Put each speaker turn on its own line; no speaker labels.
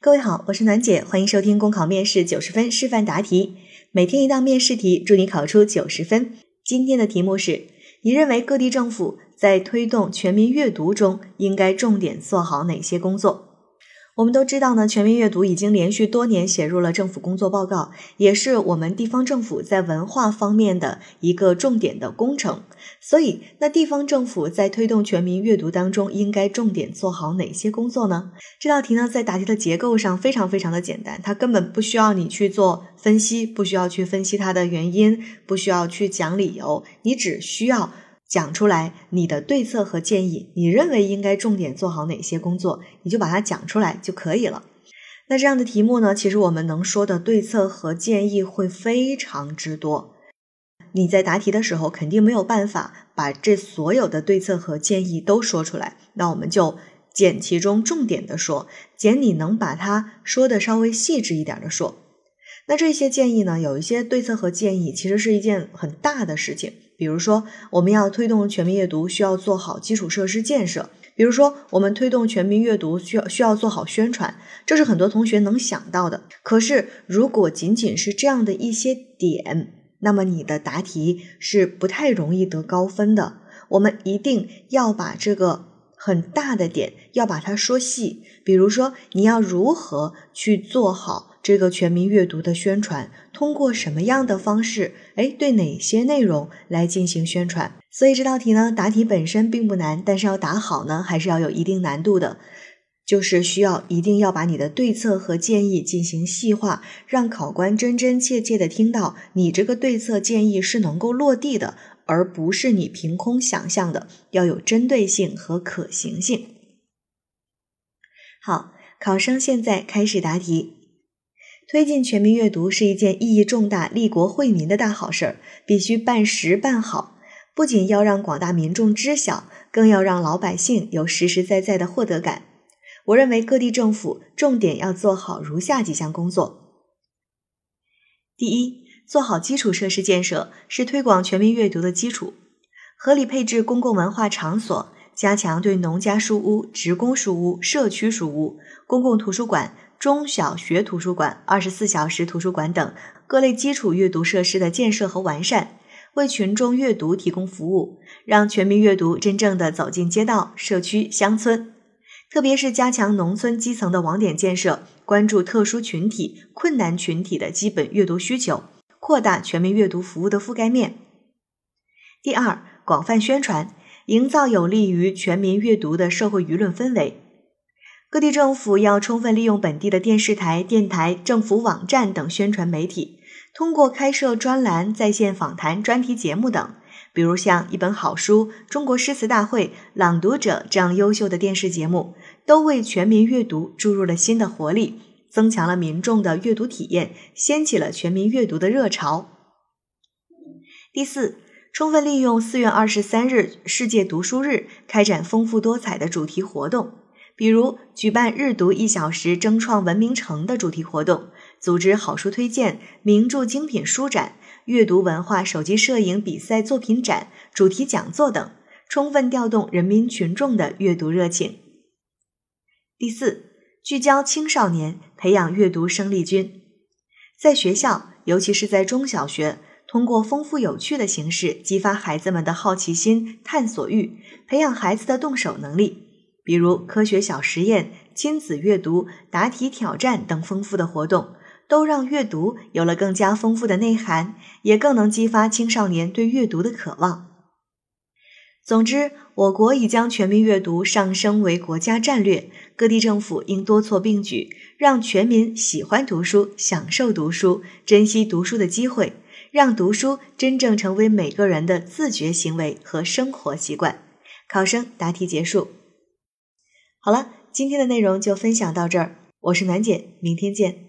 各位好，我是暖姐，欢迎收听公考面试九十分示范答题，每天一道面试题，祝你考出九十分。今天的题目是：你认为各地政府在推动全民阅读中应该重点做好哪些工作？我们都知道呢，全民阅读已经连续多年写入了政府工作报告，也是我们地方政府在文化方面的一个重点的工程。所以，那地方政府在推动全民阅读当中，应该重点做好哪些工作呢？这道题呢，在答题的结构上非常非常的简单，它根本不需要你去做分析，不需要去分析它的原因，不需要去讲理由，你只需要。讲出来你的对策和建议，你认为应该重点做好哪些工作，你就把它讲出来就可以了。那这样的题目呢，其实我们能说的对策和建议会非常之多。你在答题的时候肯定没有办法把这所有的对策和建议都说出来，那我们就捡其中重点的说，捡你能把它说的稍微细致一点的说。那这些建议呢，有一些对策和建议，其实是一件很大的事情。比如说，我们要推动全民阅读，需要做好基础设施建设。比如说，我们推动全民阅读，需要需要做好宣传，这是很多同学能想到的。可是，如果仅仅是这样的一些点，那么你的答题是不太容易得高分的。我们一定要把这个很大的点要把它说细。比如说，你要如何去做好？这个全民阅读的宣传通过什么样的方式？哎，对哪些内容来进行宣传？所以这道题呢，答题本身并不难，但是要答好呢，还是要有一定难度的，就是需要一定要把你的对策和建议进行细化，让考官真真切切的听到你这个对策建议是能够落地的，而不是你凭空想象的，要有针对性和可行性。好，考生现在开始答题。推进全民阅读是一件意义重大、利国惠民的大好事儿，必须办实办好。不仅要让广大民众知晓，更要让老百姓有实实在在的获得感。我认为各地政府重点要做好如下几项工作：第一，做好基础设施建设是推广全民阅读的基础，合理配置公共文化场所，加强对农家书屋、职工书屋、社区书屋、公共图书馆。中小学图书馆、二十四小时图书馆等各类基础阅读设施的建设和完善，为群众阅读提供服务，让全民阅读真正的走进街道、社区、乡村。特别是加强农村基层的网点建设，关注特殊群体、困难群体的基本阅读需求，扩大全民阅读服务的覆盖面。第二，广泛宣传，营造有利于全民阅读的社会舆论氛围。各地政府要充分利用本地的电视台、电台、政府网站等宣传媒体，通过开设专栏、在线访谈、专题节目等，比如像《一本好书》《中国诗词大会》《朗读者》这样优秀的电视节目，都为全民阅读注入了新的活力，增强了民众的阅读体验，掀起了全民阅读的热潮。第四，充分利用四月二十三日世界读书日，开展丰富多彩的主题活动。比如举办“日读一小时，争创文明城”的主题活动，组织好书推荐、名著精品书展、阅读文化手机摄影比赛作品展、主题讲座等，充分调动人民群众的阅读热情。第四，聚焦青少年，培养阅读生力军，在学校，尤其是在中小学，通过丰富有趣的形式，激发孩子们的好奇心、探索欲，培养孩子的动手能力。比如科学小实验、亲子阅读、答题挑战等丰富的活动，都让阅读有了更加丰富的内涵，也更能激发青少年对阅读的渴望。总之，我国已将全民阅读上升为国家战略，各地政府应多措并举，让全民喜欢读书、享受读书、珍惜读书的机会，让读书真正成为每个人的自觉行为和生活习惯。考生答题结束。好了，今天的内容就分享到这儿。我是暖姐，明天见。